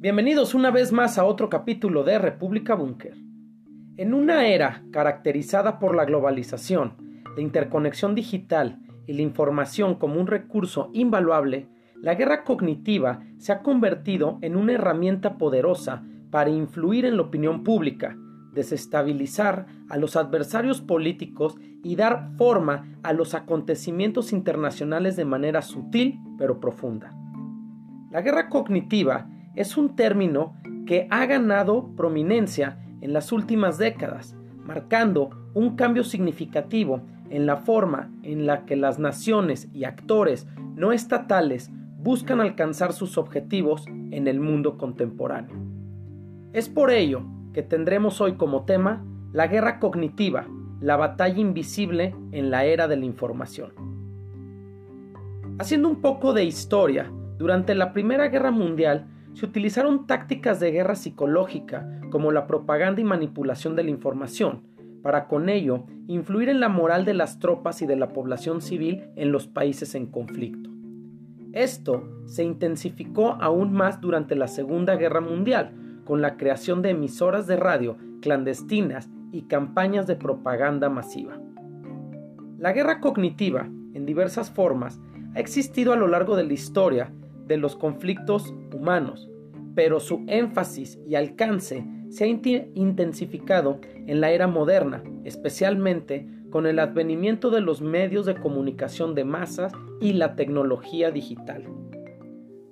Bienvenidos una vez más a otro capítulo de República Búnker. En una era caracterizada por la globalización, la interconexión digital y la información como un recurso invaluable, la guerra cognitiva se ha convertido en una herramienta poderosa para influir en la opinión pública, desestabilizar a los adversarios políticos y dar forma a los acontecimientos internacionales de manera sutil pero profunda. La guerra cognitiva es un término que ha ganado prominencia en las últimas décadas, marcando un cambio significativo en la forma en la que las naciones y actores no estatales buscan alcanzar sus objetivos en el mundo contemporáneo. Es por ello que tendremos hoy como tema la guerra cognitiva, la batalla invisible en la era de la información. Haciendo un poco de historia, durante la Primera Guerra Mundial se utilizaron tácticas de guerra psicológica como la propaganda y manipulación de la información, para con ello influir en la moral de las tropas y de la población civil en los países en conflicto. Esto se intensificó aún más durante la Segunda Guerra Mundial, con la creación de emisoras de radio clandestinas y campañas de propaganda masiva. La guerra cognitiva, en diversas formas, ha existido a lo largo de la historia de los conflictos humanos, pero su énfasis y alcance se ha intensificado en la era moderna, especialmente con el advenimiento de los medios de comunicación de masas y la tecnología digital.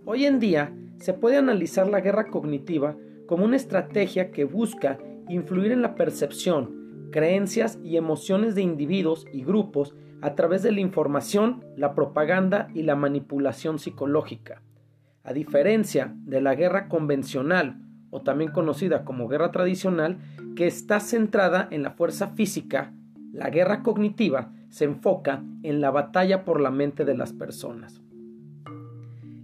Hoy en día se puede analizar la guerra cognitiva como una estrategia que busca influir en la percepción, creencias y emociones de individuos y grupos a través de la información, la propaganda y la manipulación psicológica. A diferencia de la guerra convencional, o también conocida como guerra tradicional, que está centrada en la fuerza física, la guerra cognitiva se enfoca en la batalla por la mente de las personas.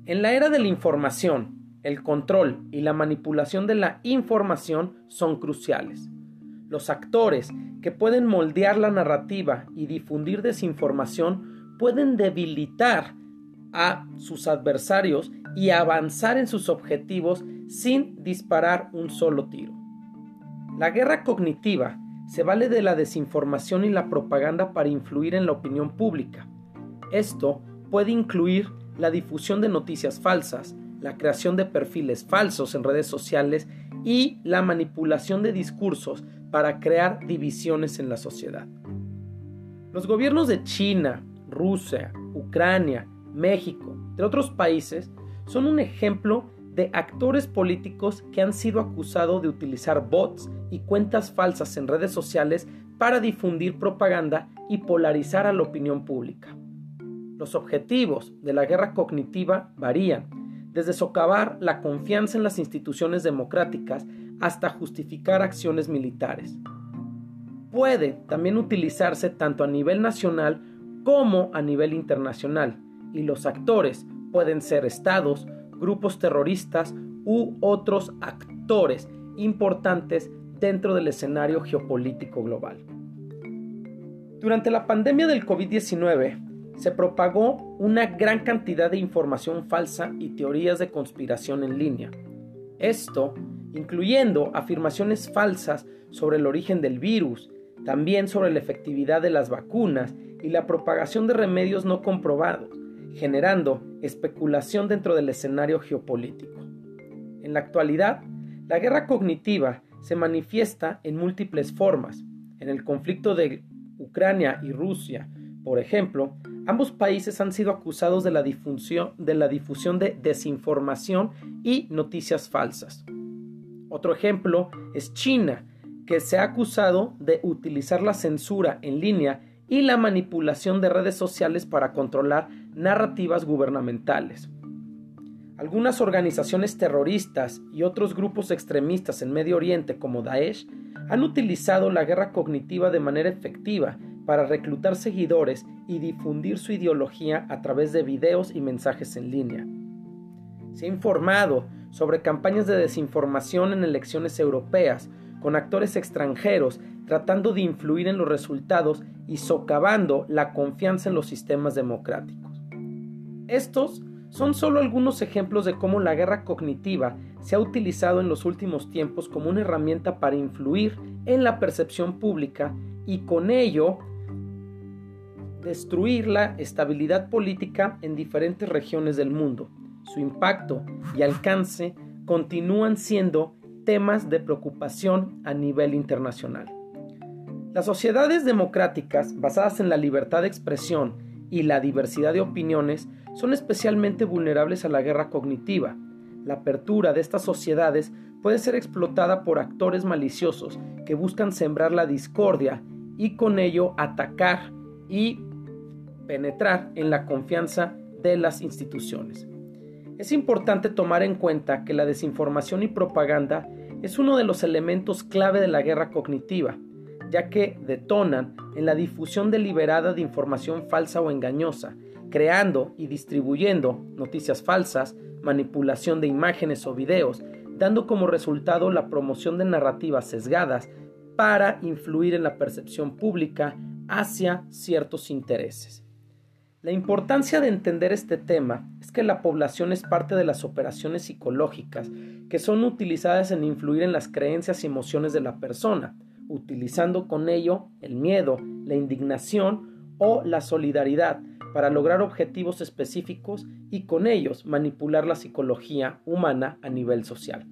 En la era de la información, el control y la manipulación de la información son cruciales. Los actores que pueden moldear la narrativa y difundir desinformación pueden debilitar a sus adversarios y avanzar en sus objetivos sin disparar un solo tiro. La guerra cognitiva se vale de la desinformación y la propaganda para influir en la opinión pública. Esto puede incluir la difusión de noticias falsas, la creación de perfiles falsos en redes sociales y la manipulación de discursos para crear divisiones en la sociedad. Los gobiernos de China, Rusia, Ucrania, México, de otros países, son un ejemplo de actores políticos que han sido acusados de utilizar bots y cuentas falsas en redes sociales para difundir propaganda y polarizar a la opinión pública. Los objetivos de la guerra cognitiva varían, desde socavar la confianza en las instituciones democráticas hasta justificar acciones militares. Puede también utilizarse tanto a nivel nacional como a nivel internacional, y los actores pueden ser estados, grupos terroristas u otros actores importantes dentro del escenario geopolítico global. Durante la pandemia del COVID-19, se propagó una gran cantidad de información falsa y teorías de conspiración en línea. Esto incluyendo afirmaciones falsas sobre el origen del virus, también sobre la efectividad de las vacunas y la propagación de remedios no comprobados, generando especulación dentro del escenario geopolítico. En la actualidad, la guerra cognitiva se manifiesta en múltiples formas. En el conflicto de Ucrania y Rusia, por ejemplo, Ambos países han sido acusados de la, difusión, de desinformación y noticias falsas. Otro ejemplo es China, que se ha acusado de utilizar la censura en línea y la manipulación de redes sociales para controlar narrativas gubernamentales. Algunas organizaciones terroristas y otros grupos extremistas en Medio Oriente como Daesh han utilizado la guerra cognitiva de manera efectiva para reclutar seguidores y difundir su ideología a través de videos y mensajes en línea. Se ha informado sobre campañas de desinformación en elecciones europeas, con actores extranjeros tratando de influir en los resultados y socavando la confianza en los sistemas democráticos. Estos son solo algunos ejemplos de cómo la guerra cognitiva se ha utilizado en los últimos tiempos como una herramienta para influir en la percepción pública y con ello destruir la estabilidad política en diferentes regiones del mundo. Su impacto y alcance continúan siendo temas de preocupación a nivel internacional. Las sociedades democráticas basadas en la libertad de expresión y la diversidad de opiniones son especialmente vulnerables a la guerra cognitiva. La apertura de estas sociedades puede ser explotada por actores maliciosos que buscan sembrar la discordia y con ello atacar y penetrar en la confianza de las instituciones. Es importante tomar en cuenta que la desinformación y propaganda es uno de los elementos clave de la guerra cognitiva, ya que detonan en la difusión deliberada de información falsa o engañosa, creando y distribuyendo noticias falsas, manipulación de imágenes o videos, dando como resultado la promoción de narrativas sesgadas para influir en la percepción pública hacia ciertos intereses. La importancia de entender este tema es que la población es parte de las operaciones psicológicas que son utilizadas en influir en las creencias y emociones de la persona, utilizando con ello el miedo, la indignación o la solidaridad para lograr objetivos específicos y con ellos manipular la psicología humana a nivel social.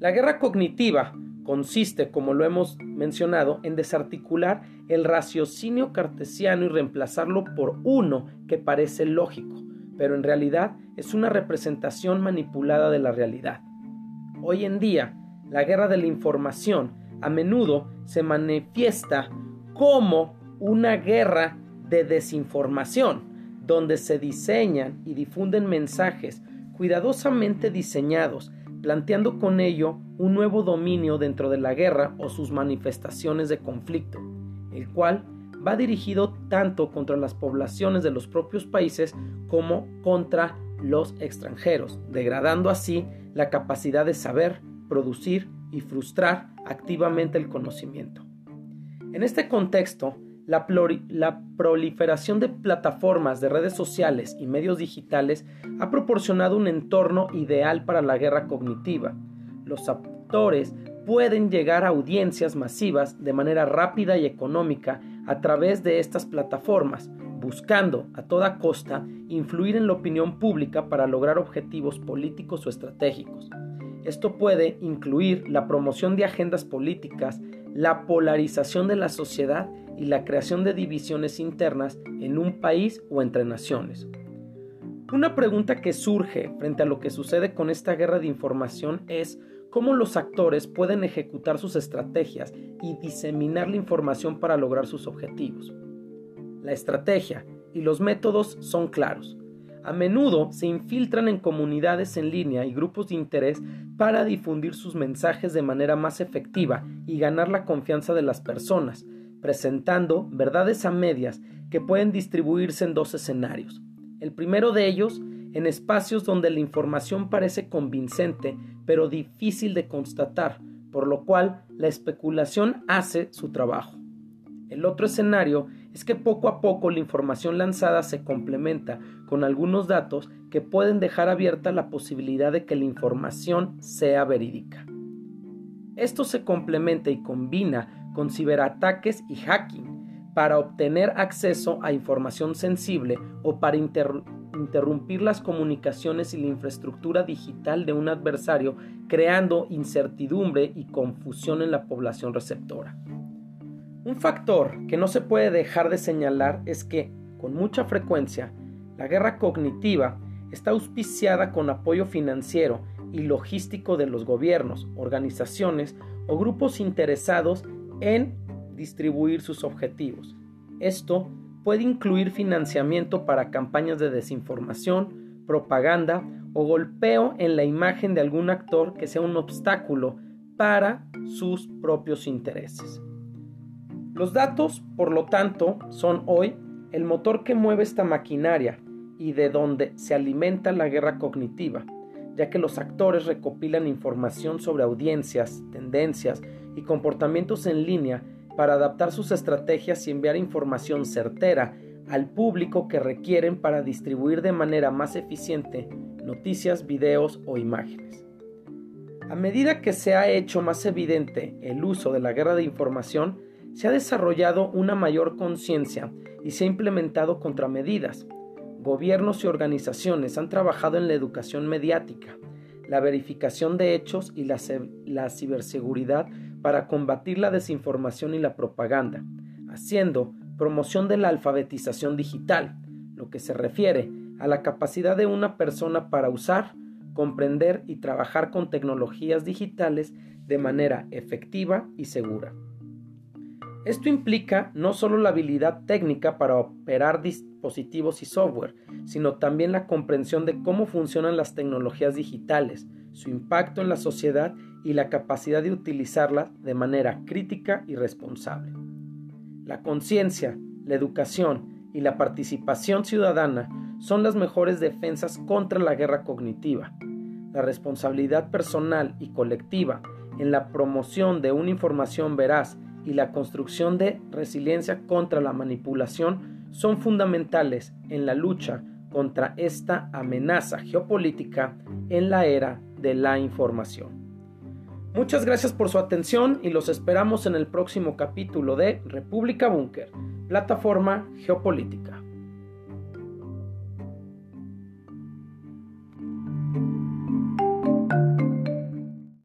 La guerra cognitiva consiste, como lo hemos mencionado, en desarticular el raciocinio cartesiano y reemplazarlo por uno que parece lógico, pero en realidad es una representación manipulada de la realidad. Hoy en día, la guerra de la información a menudo se manifiesta como una guerra de desinformación, donde se diseñan y difunden mensajes cuidadosamente diseñados planteando con ello un nuevo dominio dentro de la guerra o sus manifestaciones de conflicto, el cual va dirigido tanto contra las poblaciones de los propios países como contra los extranjeros, degradando así la capacidad de saber, producir y frustrar activamente el conocimiento. En este contexto, la, proliferación de plataformas de redes sociales y medios digitales ha proporcionado un entorno ideal para la guerra cognitiva. Los actores pueden llegar a audiencias masivas de manera rápida y económica a través de estas plataformas, buscando a toda costa influir en la opinión pública para lograr objetivos políticos o estratégicos. Esto puede incluir la promoción de agendas políticas, la polarización de la sociedad y la creación de divisiones internas en un país o entre naciones. Una pregunta que surge frente a lo que sucede con esta guerra de información es cómo los actores pueden ejecutar sus estrategias y diseminar la información para lograr sus objetivos. La estrategia y los métodos son claros. A menudo se infiltran en comunidades en línea y grupos de interés para difundir sus mensajes de manera más efectiva y ganar la confianza de las personas, presentando verdades a medias que pueden distribuirse en dos escenarios. El primero de ellos en espacios donde la información parece convincente pero difícil de constatar, por lo cual la especulación hace su trabajo. El otro escenario es que poco a poco la información lanzada se complementa con algunos datos que pueden dejar abierta la posibilidad de que la información sea verídica. Esto se complementa y combina con ciberataques y hacking para obtener acceso a información sensible o para interrumpir las comunicaciones y la infraestructura digital de un adversario, creando incertidumbre y confusión en la población receptora. Un factor que no se puede dejar de señalar es que, con mucha frecuencia, la guerra cognitiva está auspiciada con apoyo financiero y logístico de los gobiernos, organizaciones o grupos interesados en distribuir sus objetivos. Esto puede incluir financiamiento para campañas de desinformación, propaganda o golpeo en la imagen de algún actor que sea un obstáculo para sus propios intereses. Los datos, por lo tanto, son hoy el motor que mueve esta maquinaria y de donde se alimenta la guerra cognitiva, ya que los actores recopilan información sobre audiencias, tendencias y comportamientos en línea para adaptar sus estrategias y enviar información certera al público que requieren para distribuir de manera más eficiente noticias, videos o imágenes. A medida que se ha hecho más evidente el uso de la guerra de información, se ha desarrollado una mayor conciencia y se ha implementado contramedidas. Gobiernos y organizaciones han trabajado en la educación mediática, la verificación de hechos y la, la ciberseguridad para combatir la desinformación y la propaganda, haciendo promoción de la alfabetización digital, lo que se refiere a la capacidad de una persona para usar, comprender y trabajar con tecnologías digitales de manera efectiva y segura. Esto implica no solo la habilidad técnica para operar dispositivos y software, sino también la comprensión de cómo funcionan las tecnologías digitales, su impacto en la sociedad y la capacidad de utilizarlas de manera crítica y responsable. La conciencia, la educación y la participación ciudadana son las mejores defensas contra la guerra cognitiva. La responsabilidad personal y colectiva en la promoción de una información veraz y la construcción de resiliencia contra la manipulación son fundamentales en la lucha contra esta amenaza geopolítica en la era de la información. Muchas gracias por su atención y los esperamos en el próximo capítulo de República Búnker, plataforma geopolítica.